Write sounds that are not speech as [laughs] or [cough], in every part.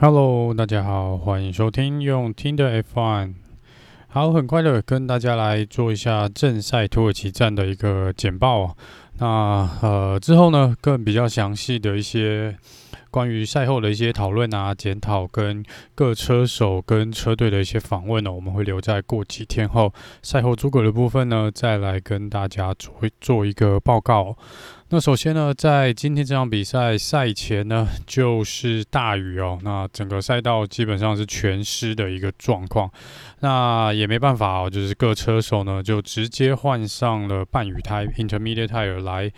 Hello，大家好，欢迎收听用听的 F1。好，很快的跟大家来做一下正赛土耳其站的一个简报。那呃之后呢，更比较详细的一些。关于赛后的一些讨论啊、检讨跟各车手跟车队的一些访问呢，我们会留在过几天后赛后诸葛的部分呢，再来跟大家做做一个报告。那首先呢，在今天这场比赛赛前呢，就是大雨哦，那整个赛道基本上是全湿的一个状况。那也没办法哦，就是各车手呢就直接换上了半雨胎 （intermediate tire） 来。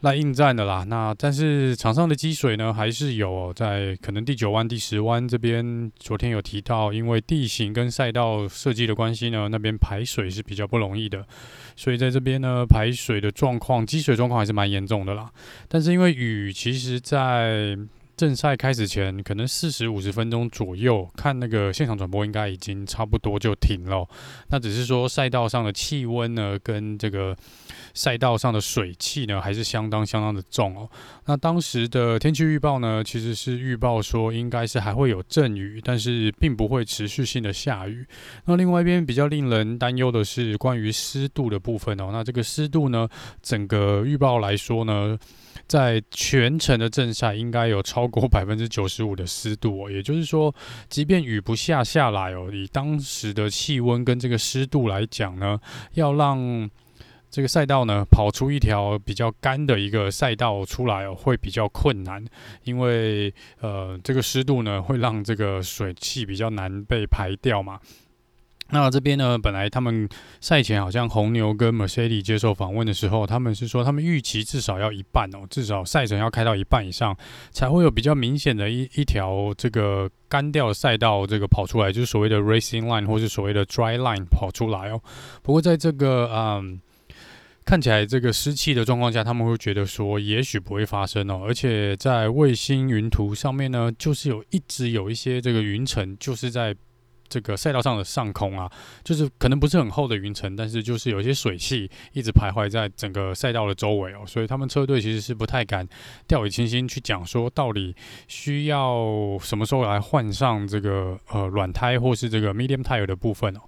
来应战的啦，那但是场上的积水呢，还是有，在可能第九弯、第十弯这边，昨天有提到，因为地形跟赛道设计的关系呢，那边排水是比较不容易的，所以在这边呢，排水的状况、积水状况还是蛮严重的啦。但是因为雨，其实在正赛开始前，可能四十五十分钟左右，看那个现场转播，应该已经差不多就停了。那只是说赛道上的气温呢，跟这个赛道上的水汽呢，还是相当相当的重哦。那当时的天气预报呢，其实是预报说应该是还会有阵雨，但是并不会持续性的下雨。那另外一边比较令人担忧的是关于湿度的部分哦。那这个湿度呢，整个预报来说呢，在全程的正赛应该有超过 [laughs] 百分之九十五的湿度哦，也就是说，即便雨不下下来哦，以当时的气温跟这个湿度来讲呢，要让这个赛道呢跑出一条比较干的一个赛道出来哦，会比较困难，因为呃这个湿度呢会让这个水汽比较难被排掉嘛。那这边呢，本来他们赛前好像红牛跟 Mercedes 接受访问的时候，他们是说他们预期至少要一半哦，至少赛程要开到一半以上，才会有比较明显的一一条这个干掉赛道这个跑出来，就是所谓的 Racing Line 或是所谓的 Dry Line 跑出来哦。不过在这个嗯看起来这个湿气的状况下，他们会觉得说也许不会发生哦，而且在卫星云图上面呢，就是有一直有一些这个云层，就是在。这个赛道上的上空啊，就是可能不是很厚的云层，但是就是有一些水汽一直徘徊在整个赛道的周围哦，所以他们车队其实是不太敢掉以轻心去讲说到底需要什么时候来换上这个呃软胎或是这个 medium tire 的部分哦。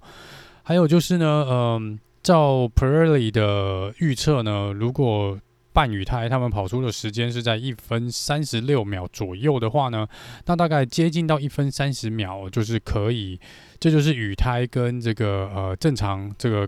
还有就是呢，嗯、照 Pirelli 的预测呢，如果半雨胎，他们跑出的时间是在一分三十六秒左右的话呢，那大概接近到一分三十秒，就是可以，这就是雨胎跟这个呃正常这个。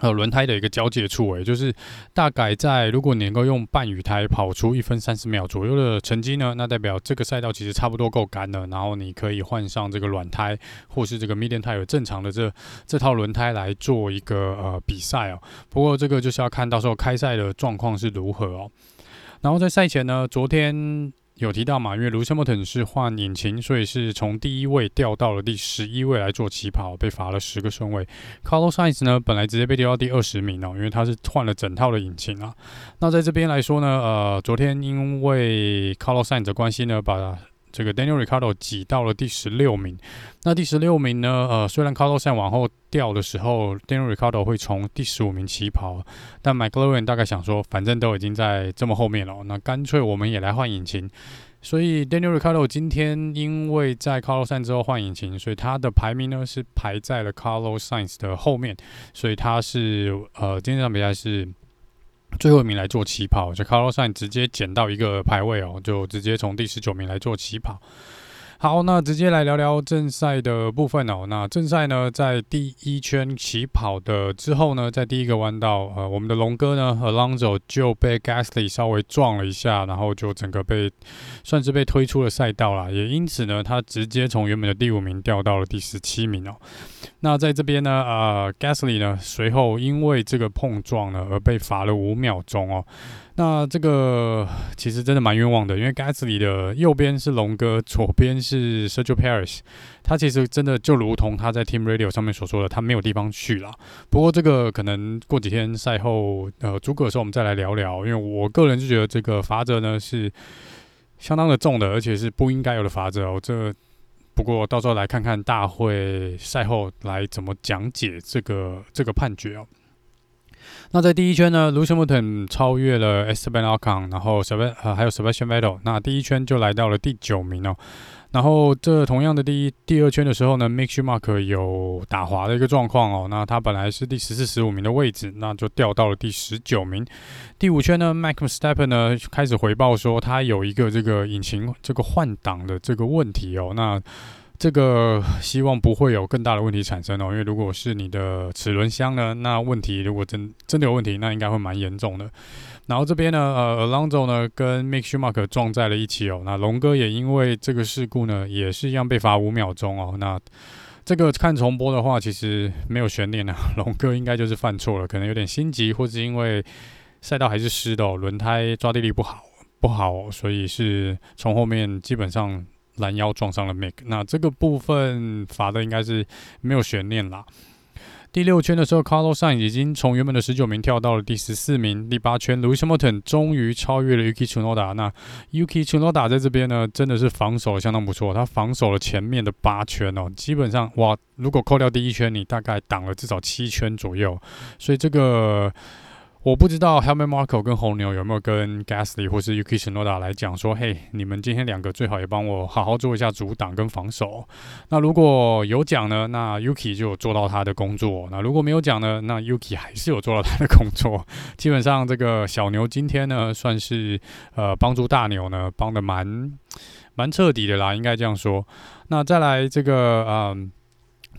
呃，轮胎的一个交界处，诶，就是大概在如果你能够用半雨胎跑出一分三十秒左右的成绩呢，那代表这个赛道其实差不多够干了，然后你可以换上这个软胎或是这个 medium tire 正常的这这套轮胎来做一个呃比赛哦。不过这个就是要看到时候开赛的状况是如何哦。然后在赛前呢，昨天。有提到嘛？因为 Lewis Hamilton 是换引擎，所以是从第一位掉到了第十一位来做起跑，被罚了十个顺位。Carlos Sainz 呢，本来直接被丢到第二十名哦，因为他是换了整套的引擎啊。那在这边来说呢，呃，昨天因为 Carlos Sainz 的关系呢，把这个 Daniel Ricardo 挤到了第十六名。那第十六名呢？呃，虽然 Carlos Sainz 往后掉的时候，Daniel Ricardo 会从第十五名起跑，但 McLaren 大概想说，反正都已经在这么后面了，那干脆我们也来换引擎。所以 Daniel Ricardo 今天因为在 Carlos Sainz 之后换引擎，所以他的排名呢是排在了 Carlos Sainz 的后面，所以他是呃今天这场比赛是。最后一名来做起跑，就 Carlosan 直接捡到一个排位哦，就直接从第十九名来做起跑。好，那直接来聊聊正赛的部分哦。那正赛呢，在第一圈起跑的之后呢，在第一个弯道，呃，我们的龙哥呢，Alonso 就被 Gasly 稍微撞了一下，然后就整个被算是被推出了赛道啦。也因此呢，他直接从原本的第五名掉到了第十七名哦。那在这边呢，呃，Gasly 呢，随后因为这个碰撞呢，而被罚了五秒钟哦。那这个其实真的蛮冤枉的，因为 Gasly 的右边是龙哥，左边是 Sergio Perez，他其实真的就如同他在 Team Radio 上面所说的，他没有地方去了。不过这个可能过几天赛后呃诸葛的时候我们再来聊聊，因为我个人就觉得这个罚则呢是相当的重的，而且是不应该有的罚则哦。这不过到时候来看看大会赛后来怎么讲解这个这个判决哦。那在第一圈呢，Lewis Hamilton 超越了 Esteban Ocon，然后 Seb 呃还有 Sebastian Vettel，那第一圈就来到了第九名哦。然后这同样的第一、第二圈的时候呢，Mick Schumacher 有打滑的一个状况哦。那他本来是第十四、十五名的位置，那就掉到了第十九名。第五圈呢，Max Verstappen 呢开始回报说他有一个这个引擎这个换挡的这个问题哦。那这个希望不会有更大的问题产生哦，因为如果是你的齿轮箱呢，那问题如果真真的有问题，那应该会蛮严重的。然后这边呢，呃，Alonso 呢跟 Mick Schumacher 撞在了一起哦，那龙哥也因为这个事故呢，也是一样被罚五秒钟哦。那这个看重播的话，其实没有悬念啊，[laughs] 龙哥应该就是犯错了，可能有点心急，或是因为赛道还是湿的哦，轮胎抓地力不好不好，所以是从后面基本上。拦腰撞上了 Make，那这个部分罚的应该是没有悬念啦。第六圈的时候，Carlos s a i n 已经从原本的十九名跳到了第十四名。第八圈，Lewis Hamilton 终于超越了 Yuki Tsunoda。那 Yuki Tsunoda 在这边呢，真的是防守相当不错，他防守了前面的八圈哦，基本上哇，如果扣掉第一圈，你大概挡了至少七圈左右，所以这个。我不知道 Helmut Marko 跟红牛有没有跟 Gasly 或是 Yuki Tsunoda 来讲说，嘿，你们今天两个最好也帮我好好做一下阻挡跟防守。那如果有讲呢，那 Yuki 就有做到他的工作。那如果没有讲呢，那 Yuki 还是有做到他的工作。基本上这个小牛今天呢，算是呃帮助大牛呢帮得蛮蛮彻底的啦，应该这样说。那再来这个嗯。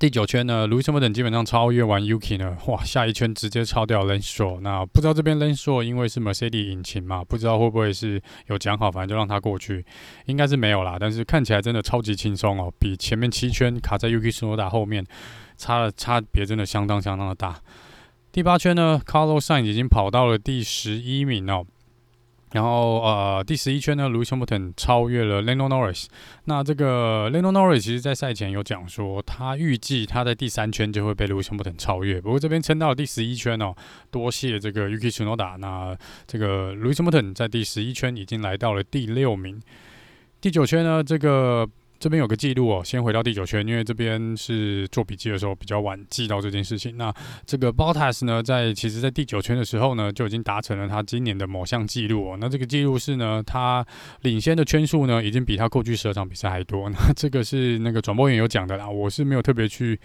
第九圈呢，Lewis Hamilton 基本上超越完 Yuki 呢，哇，下一圈直接超掉 Lenso。那不知道这边 Lenso 因为是 Mercedes 引擎嘛，不知道会不会是有讲好，反正就让他过去，应该是没有啦。但是看起来真的超级轻松哦，比前面七圈卡在 Yuki Tsunoda 后面差了差别真的相当相当的大。第八圈呢，Carlos Sain 已经跑到了第十一名哦。然后呃，第十一圈呢，Lewis Hamilton 超越了 Lando Norris。那这个 Lando Norris 其实在赛前有讲说，他预计他在第三圈就会被 Lewis Hamilton 超越。不过这边撑到了第十一圈哦，多谢这个 Yuki Tsunoda。那这个 Lewis Hamilton 在第十一圈已经来到了第六名。第九圈呢，这个。这边有个记录哦，先回到第九圈，因为这边是做笔记的时候比较晚记到这件事情。那这个 Bottas 呢，在其实在第九圈的时候呢，就已经达成了他今年的某项记录哦。那这个记录是呢，他领先的圈数呢，已经比他过去十二场比赛还多。那这个是那个转播员有讲的啦，我是没有特别去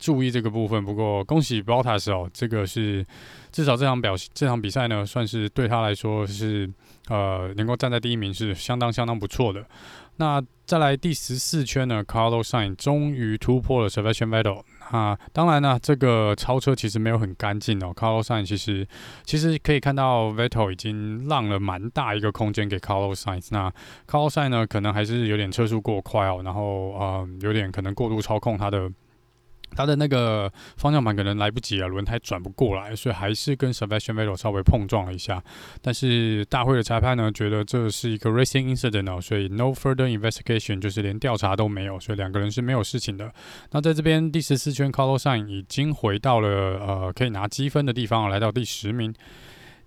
注意这个部分。不过恭喜 Bottas 哦，这个是至少这场表这场比赛呢，算是对他来说是呃能够站在第一名是相当相当不错的。那再来第十四圈呢，Carlos s a i n 终于突破了 Sebastian Vettel。啊，当然呢，这个超车其实没有很干净哦。Carlos s a i n 其实其实可以看到 Vettel 已经让了蛮大一个空间给 Carlos Sainz。那 Carlos s a i n 呢，可能还是有点车速过快哦，然后嗯，有点可能过度操控他的。他的那个方向盘可能来不及啊，轮胎转不过来，所以还是跟 Sebastian Vettel 稍微碰撞了一下。但是大会的裁判呢，觉得这是一个 racing incident 哦，所以 no further investigation，就是连调查都没有，所以两个人是没有事情的。那在这边第十四圈，Carlos Sainz 已经回到了呃可以拿积分的地方，来到第十名。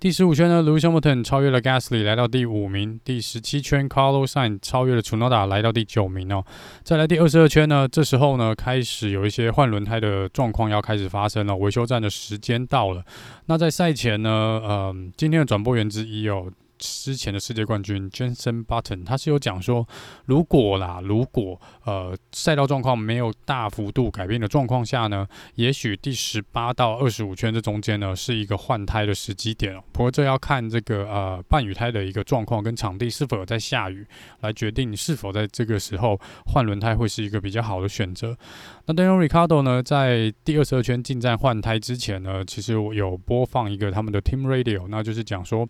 第十五圈呢，Lewis Hamilton 超越了 Gasly，来到第五名。第十七圈，Carlos Sainz 超越了 Tsunoda，来到第九名哦。再来第二十二圈呢，这时候呢，开始有一些换轮胎的状况要开始发生了，维修站的时间到了。那在赛前呢，嗯、呃，今天的转播员之一哦。之前的世界冠军 Jenson Button，他是有讲说，如果啦，如果呃赛道状况没有大幅度改变的状况下呢，也许第十八到二十五圈这中间呢是一个换胎的时机点哦。不过这要看这个呃半雨胎的一个状况跟场地是否有在下雨来决定你是否在这个时候换轮胎会是一个比较好的选择。那 Daniel Ricardo 呢，在第二十二圈进站换胎之前呢，其实我有播放一个他们的 Team Radio，那就是讲说，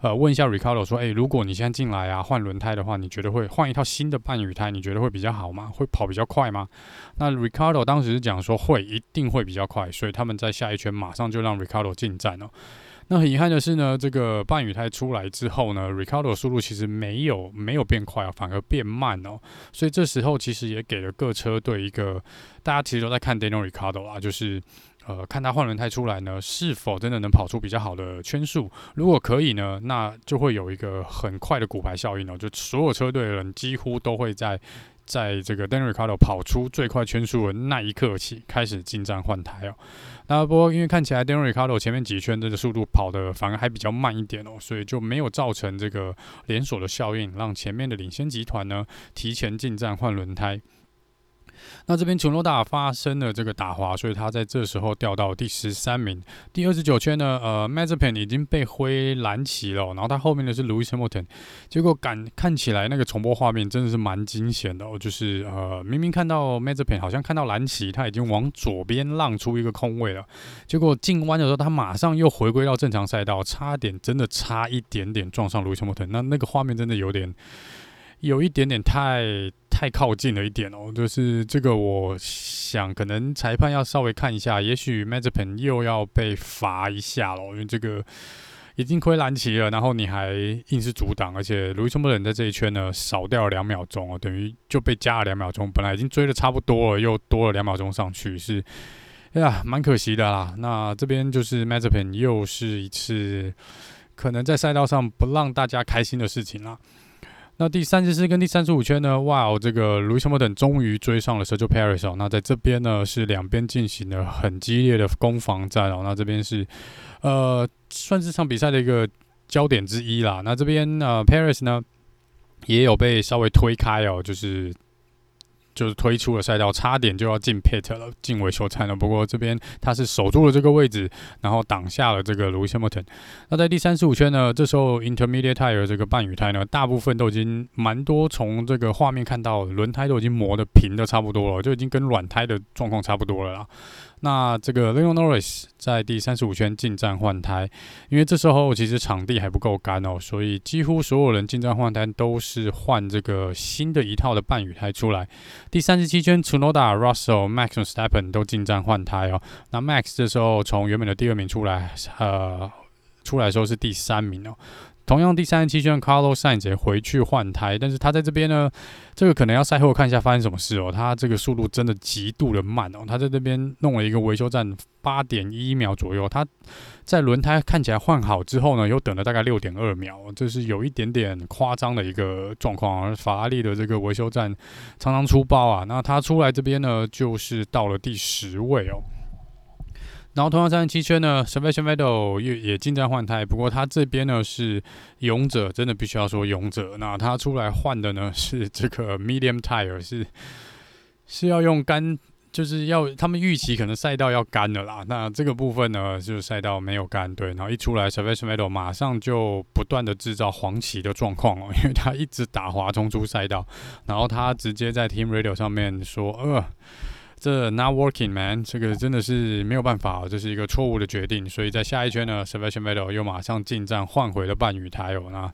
呃，问一下 Ricardo 说，诶、如果你现在进来啊，换轮胎的话，你觉得会换一套新的半雨胎，你觉得会比较好好吗？会跑比较快吗？那 Ricardo 当时是讲说会，一定会比较快，所以他们在下一圈马上就让 Ricardo 进站了。那很遗憾的是呢，这个半雨胎出来之后呢 Ricardo 的速度其实没有没有变快啊，反而变慢哦。所以这时候其实也给了各车队一个，大家其实都在看 Daniel Ricardo 啊，就是呃看他换轮胎出来呢，是否真的能跑出比较好的圈数。如果可以呢，那就会有一个很快的骨牌效应哦，就所有车队的人几乎都会在在这个 Daniel Ricardo 跑出最快圈速的那一刻起，开始进站换胎哦。那不过因为看起来 Daniel Ricardo 前面几圈这个速度跑的反而还比较慢一点哦，所以就没有造成这个连锁的效应，让前面的领先集团呢提前进站换轮胎。那这边琼罗达发生了这个打滑，所以他在这时候掉到第十三名。第二十九圈呢，呃，Mazepin 已经被挥蓝旗了，然后他后面的是 Louis Hamilton。结果感看起来那个重播画面真的是蛮惊险的哦，就是呃，明明看到 Mazepin 好像看到蓝旗，他已经往左边让出一个空位了，结果进弯的时候他马上又回归到正常赛道，差点真的差一点点撞上 Louis Hamilton。那那个画面真的有点。有一点点太太靠近了一点哦，就是这个，我想可能裁判要稍微看一下，也许 m a z e p e n 又要被罚一下了，因为这个已经亏蓝旗了，然后你还硬是阻挡，而且 Lewis Hamilton 在这一圈呢少掉了两秒钟哦，等于就被加了两秒钟，本来已经追的差不多了，又多了两秒钟上去，是哎呀蛮可惜的啦。那这边就是 m a z e p e n 又是一次可能在赛道上不让大家开心的事情啦。那第三十四跟第三十五圈呢？哇哦，这个 Louis Hamilton 终于追上了 Sergio Paris 哦。那在这边呢，是两边进行了很激烈的攻防战哦。那这边是呃，算是这场比赛的一个焦点之一啦。那这边呃，Paris 呢也有被稍微推开哦，就是。就是推出了赛道，差点就要进 pit 了，进维修站了。不过这边他是守住了这个位置，然后挡下了这个 Lewis Hamilton。那在第三十五圈呢，这时候 Intermediate Tire 这个半雨胎呢，大部分都已经蛮多，从这个画面看到，轮胎都已经磨得平的差不多了，就已经跟软胎的状况差不多了啦。那这个 Lando Norris 在第三十五圈进站换胎，因为这时候其实场地还不够干哦，所以几乎所有人进站换胎都是换这个新的一套的半雨胎出来。第三十七圈，Tsunoda、Russell、Max 和 Verstappen 都进站换胎哦。那 Max 这时候从原本的第二名出来，呃，出来的时候是第三名哦。同样第三十七圈，Carlos Sainz 回去换胎，但是他在这边呢，这个可能要赛后看一下发生什么事哦。他这个速度真的极度的慢哦，他在这边弄了一个维修站，八点一秒左右。他在轮胎看起来换好之后呢，又等了大概六点二秒，这是有一点点夸张的一个状况。而法拉利的这个维修站常常出包啊，那他出来这边呢，就是到了第十位哦。然后同样三十七圈呢，Sebastian Vettel 也也进站换胎，不过他这边呢是勇者，真的必须要说勇者。那他出来换的呢是这个 Medium Tire，是是要用干，就是要他们预期可能赛道要干了啦。那这个部分呢，就是赛道没有干，对。然后一出来，Sebastian Vettel 马上就不断的制造黄旗的状况哦，因为他一直打滑冲出赛道，然后他直接在 Team Radio 上面说，呃。这 not working man，这个真的是没有办法，这是一个错误的决定。所以在下一圈呢，Sebastian Vettel 又马上进站换回了半雨胎哦。那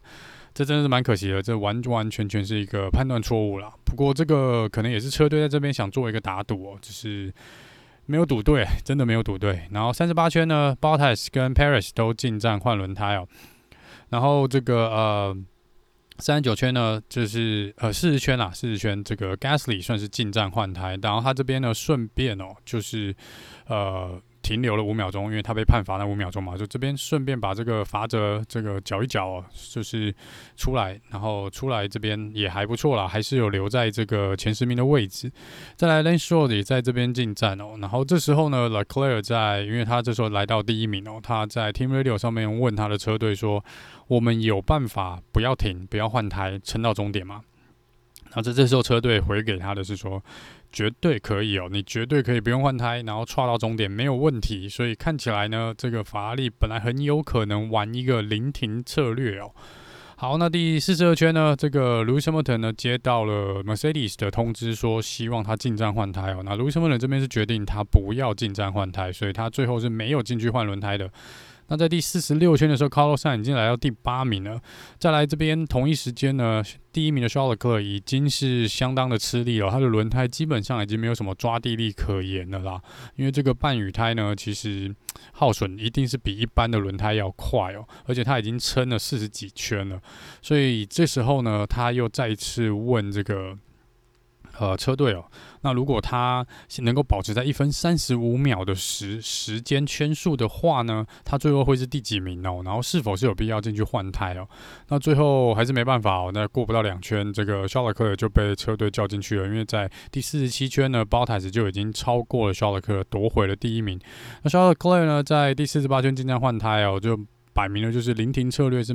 这真的是蛮可惜的，这完完全全是一个判断错误了。不过这个可能也是车队在这边想做一个打赌哦，只是没有赌对，真的没有赌对。然后三十八圈呢，Bottas 跟 Perez 都进站换轮胎哦。然后这个呃。三十九圈呢，就是呃四十圈啦，四十圈这个 Gasly 算是进站换胎，然后他这边呢顺便哦，就是呃。停留了五秒钟，因为他被判罚了五秒钟嘛，就这边顺便把这个罚则这个缴一缴哦，就是出来，然后出来这边也还不错啦，还是有留在这个前十名的位置。再来，Lane Short 也在这边进站哦，然后这时候呢 l e c l a i r 在，因为他这时候来到第一名哦，他在 Team Radio 上面问他的车队说：“我们有办法不要停，不要换胎，撑到终点吗？”然后这这时候车队回给他的是说。绝对可以哦，你绝对可以不用换胎，然后踹到终点没有问题。所以看起来呢，这个法拉利本来很有可能玩一个临停策略哦。好，那第四十二圈呢，这个 Lewis Hamilton 呢接到了 Mercedes 的通知，说希望他进站换胎哦。那 Lewis Hamilton 这边是决定他不要进站换胎，所以他最后是没有进去换轮胎的。那在第四十六圈的时候，Carlos 已经来到第八名了。再来这边同一时间呢，第一名的 s h a r l e c l e r 已经是相当的吃力了，他的轮胎基本上已经没有什么抓地力可言了啦。因为这个半雨胎呢，其实耗损一定是比一般的轮胎要快哦，而且他已经撑了四十几圈了。所以这时候呢，他又再次问这个。呃，车队哦，那如果他能够保持在一分三十五秒的时时间圈数的话呢，他最后会是第几名哦？然后是否是有必要进去换胎哦？那最后还是没办法哦，那过不到两圈，这个肖勒克就被车队叫进去了，因为在第四十七圈呢，包台子就已经超过了肖勒克，夺回了第一名。那肖勒克呢，在第四十八圈进站换胎哦，就摆明了就是临停策略是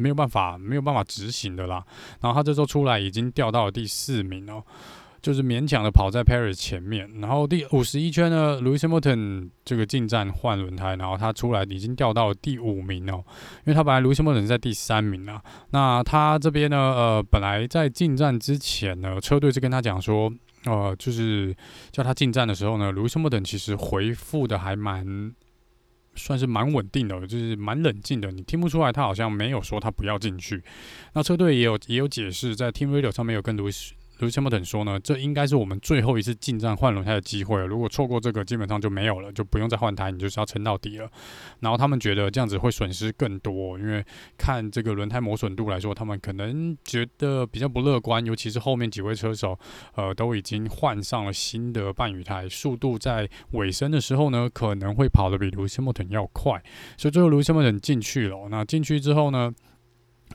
没有办法没有办法执行的啦。然后他这时候出来已经掉到了第四名哦。就是勉强的跑在 Perez 前面，然后第五十一圈呢，Lewis Hamilton 这个进站换轮胎，然后他出来已经掉到了第五名哦，因为他本来 Lewis Hamilton 在第三名啊，那他这边呢，呃，本来在进站之前呢，车队是跟他讲说，呃，就是叫他进站的时候呢，Lewis Hamilton 其实回复的还蛮算是蛮稳定的，就是蛮冷静的，你听不出来他好像没有说他不要进去，那车队也有也有解释，在 Team Radio 上面有更多。卢西莫顿说呢，这应该是我们最后一次进站换轮胎的机会了。如果错过这个，基本上就没有了，就不用再换胎，你就是要撑到底了。然后他们觉得这样子会损失更多，因为看这个轮胎磨损度来说，他们可能觉得比较不乐观。尤其是后面几位车手，呃，都已经换上了新的半雨胎，速度在尾声的时候呢，可能会跑得比卢西莫顿要快。所以最后卢西莫顿进去了。那进去之后呢？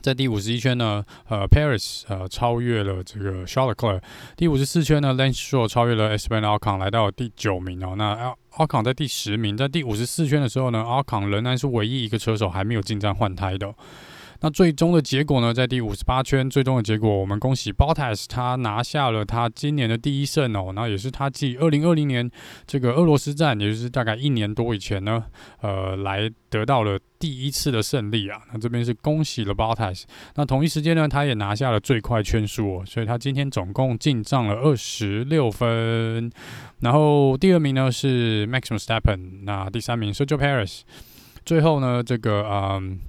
在第五十一圈呢，呃，Paris 呃超越了这个 charlotteclear。第五十四圈呢，Lance s h o r 超越了 Espen Alcon，来到了第九名哦。那 Alcon 在第十名。在第五十四圈的时候呢，Alcon 仍然是唯一一个车手还没有进站换胎的。那最终的结果呢，在第五十八圈，最终的结果，我们恭喜 Bottas，他拿下了他今年的第一胜哦。那也是他继二零二零年这个俄罗斯站，也就是大概一年多以前呢，呃，来得到了第一次的胜利啊。那这边是恭喜了 Bottas。那同一时间呢，他也拿下了最快圈数哦，所以他今天总共进账了二十六分。然后第二名呢是 Maxim s t e p p e n 那第三名 Sergio Paris。最后呢，这个嗯。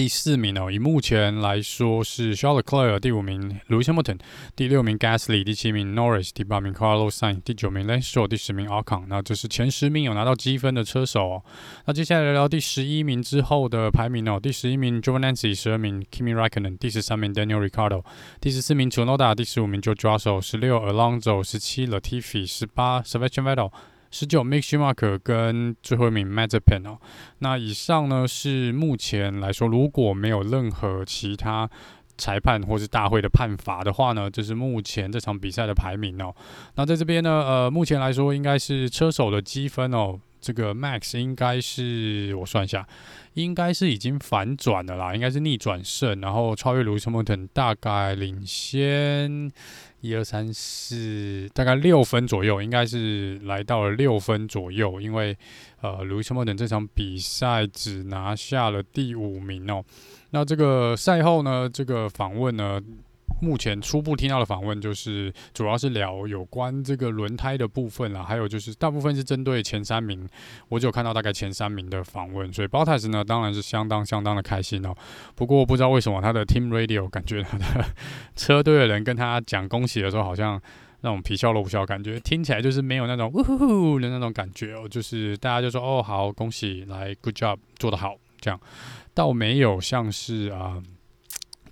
第四名哦，以目前来说是 Charles Leclerc，第五名 Lewis Hamilton，第六名 Gasly，第七名 Norris，第八名 Carlos Sainz，第九名 Lance Stroll，第十名 Ocon。那这是前十名有拿到积分的车手哦。那接下来聊聊第十一名之后的排名哦。第十一名 j o v a n a n c i 十二名 Kimi Raikkonen，第十三名 Daniel r i c a r d o 第十四名 Chu Noda，第十五名 George Russell，十六 Alonso，十七 Latifi，十八 Sebastian Vettel。十九 m i x h u m a c k e r 跟最后一名 Mazepin 哦，那以上呢是目前来说，如果没有任何其他裁判或是大会的判罚的话呢，就是目前这场比赛的排名哦。那在这边呢，呃，目前来说应该是车手的积分哦，这个 Max 应该是我算一下，应该是已经反转了啦，应该是逆转胜，然后超越 Lewis Hamilton 大概领先。一二三四，大概六分左右，应该是来到了六分左右。因为呃，路易斯·莫等这场比赛只拿下了第五名哦。那这个赛后呢，这个访问呢，目前初步听到的访问就是主要是聊有关这个轮胎的部分啦，还有就是大部分是针对前三名，我只有看到大概前三名的访问。所以博塔斯呢，当然是相当相当的开心哦。不过不知道为什么他的 Team Radio 感觉他的。车队的人跟他讲恭喜的时候，好像那种皮笑肉不笑，感觉听起来就是没有那种呜呼呼的那种感觉哦。就是大家就说哦，好，恭喜，来，good job，做得好，这样倒没有像是啊，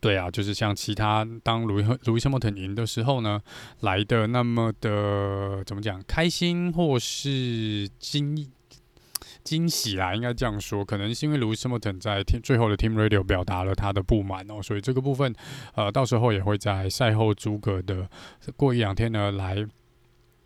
对啊，就是像其他当卢易路易斯·莫特赢的时候呢，来的那么的怎么讲，开心或是惊。惊喜啦，应该这样说，可能是因为 Lewis Hamilton 在最后的 Team Radio 表达了他的不满哦，所以这个部分，呃，到时候也会在赛后诸葛的过一两天呢，来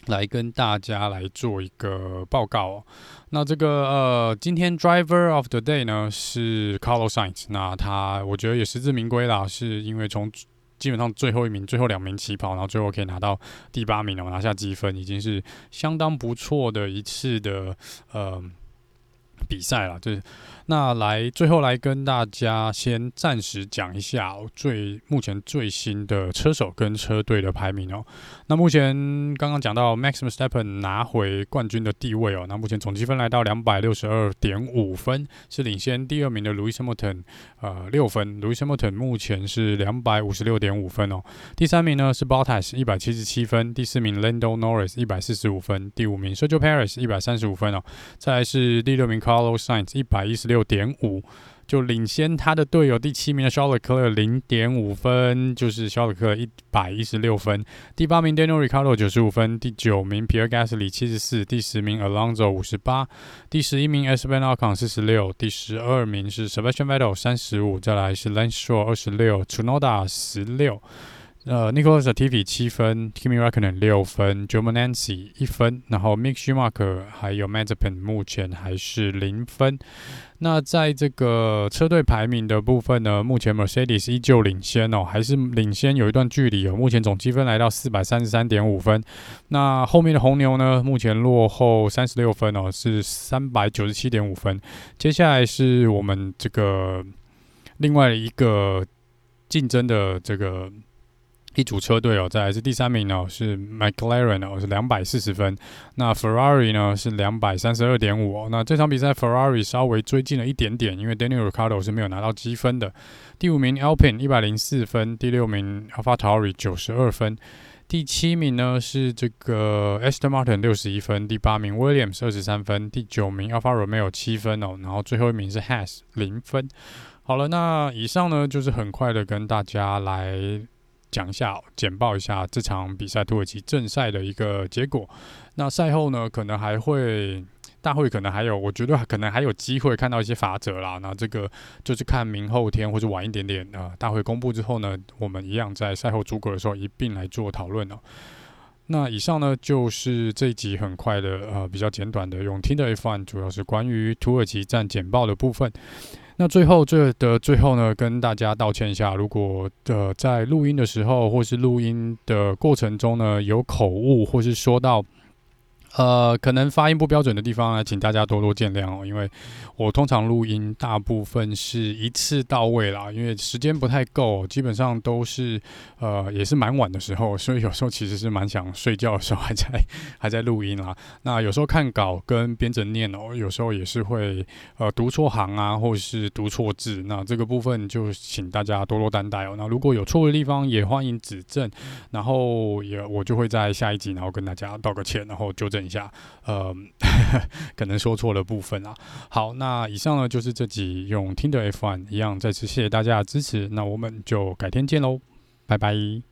来跟大家来做一个报告哦。那这个呃，今天 Driver of the Day 呢是 Carlos Sainz，那他我觉得也实至名归啦，是因为从基本上最后一名、最后两名起跑，然后最后可以拿到第八名，然后拿下积分，已经是相当不错的一次的呃。比赛了，就是那来最后来跟大家先暂时讲一下最目前最新的车手跟车队的排名哦。那目前刚刚讲到 Max Verstappen 拿回冠军的地位哦，那目前总积分来到两百六十二点五分，是领先第二名的 Lewis Hamilton 呃六分，Lewis Hamilton 目前是两百五十六点五分哦。第三名呢是 Bottas 一百七十七分，第四名 Lando Norris 一百四十五分，第五名 Sergio Perez 一百三十五分哦，再来是第六名 Carlos Sainz 一百一十六点五，就领先他的队友第七名的肖勒克勒零点五分，就是肖勒克勒一百一十六分。第八名 Daniel Ricciardo 九十五分，第九名 Pierre Gasly 七十四，第十名 Alonso 五十八，第十一名 Esteban Ocon 四十六，第十二名是 Sebastian Vettel 三十五，再来是 Lance Stroll 二十六，Tsunoda 十六。呃，Nicholas Latifi 七分，Kimi Räikkönen 六分，Joe Nancy 一分，然后 Mick Schumacher 还有 Mazepin 目前还是零分。那在这个车队排名的部分呢，目前 Mercedes 依旧领先哦，还是领先有一段距离哦。目前总积分来到四百三十三点五分。那后面的红牛呢，目前落后三十六分哦，是三百九十七点五分。接下来是我们这个另外一个竞争的这个。一组车队哦，再来是第三名哦，是 McLaren 哦，是两百四十分。那 Ferrari 呢是两百三十二点五哦。那这场比赛 Ferrari 稍微追进了一点点，因为 Daniel r i c a r d o 是没有拿到积分的。第五名 Alpine 一百零四分，第六名 AlphaTauri 九十二分，第七名呢是这个 Aston Martin 六十一分，第八名 Williams 二十三分，第九名 Alfa Romeo 七分哦，然后最后一名是 Has 零分。好了，那以上呢就是很快的跟大家来。讲一下，简报一下这场比赛土耳其正赛的一个结果。那赛后呢，可能还会大会可能还有，我觉得可能还有机会看到一些法则啦。那这个就是看明后天或者晚一点点啊、大会公布之后呢，我们一样在赛后诸葛的时候一并来做讨论哦。那以上呢就是这一集很快的呃比较简短的用听的 F1，主要是关于土耳其站简报的部分。那最后，这的最后呢，跟大家道歉一下，如果的在录音的时候，或是录音的过程中呢，有口误，或是说到。呃，可能发音不标准的地方呢，请大家多多见谅哦。因为我通常录音大部分是一次到位啦，因为时间不太够，基本上都是呃也是蛮晚的时候，所以有时候其实是蛮想睡觉的时候还在还在录音啦。那有时候看稿跟编着念哦，有时候也是会呃读错行啊，或是读错字。那这个部分就请大家多多担待哦。那如果有错的地方，也欢迎指正，然后也我就会在下一集然后跟大家道个歉，然后纠正正。一下，呃，[laughs] 可能说错了部分啊。好，那以上呢就是这集用听的 F1 一样，再次谢谢大家的支持。那我们就改天见喽，拜拜。